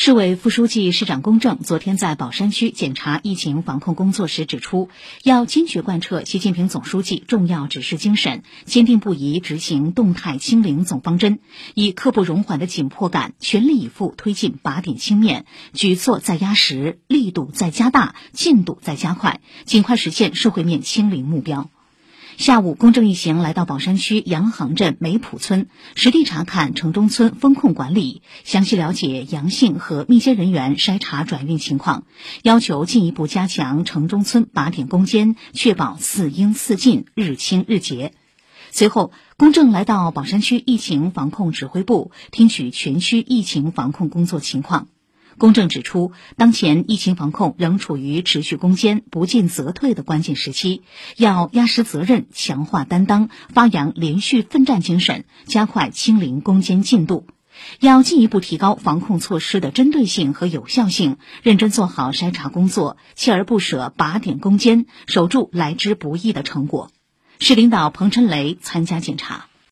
市委副书记、市长龚正昨天在宝山区检查疫情防控工作时指出，要坚决贯彻习近平总书记重要指示精神，坚定不移执行动态清零总方针，以刻不容缓的紧迫感，全力以赴推进靶点清面，举措再压实，力度再加大，进度再加快，尽快实现社会面清零目标。下午，公正一行来到宝山区洋行镇梅浦村，实地查看城中村风控管理，详细了解阳性和密接人员筛查转运情况，要求进一步加强城中村靶点攻坚，确保四应四尽、日清日结。随后，公正来到宝山区疫情防控指挥部，听取全区疫情防控工作情况。公正指出，当前疫情防控仍处于持续攻坚、不进则退的关键时期，要压实责任、强化担当、发扬连续奋战精神，加快清零攻坚进度。要进一步提高防控措施的针对性和有效性，认真做好筛查工作，锲而不舍靶点攻坚，守住来之不易的成果。市领导彭春雷参加检查。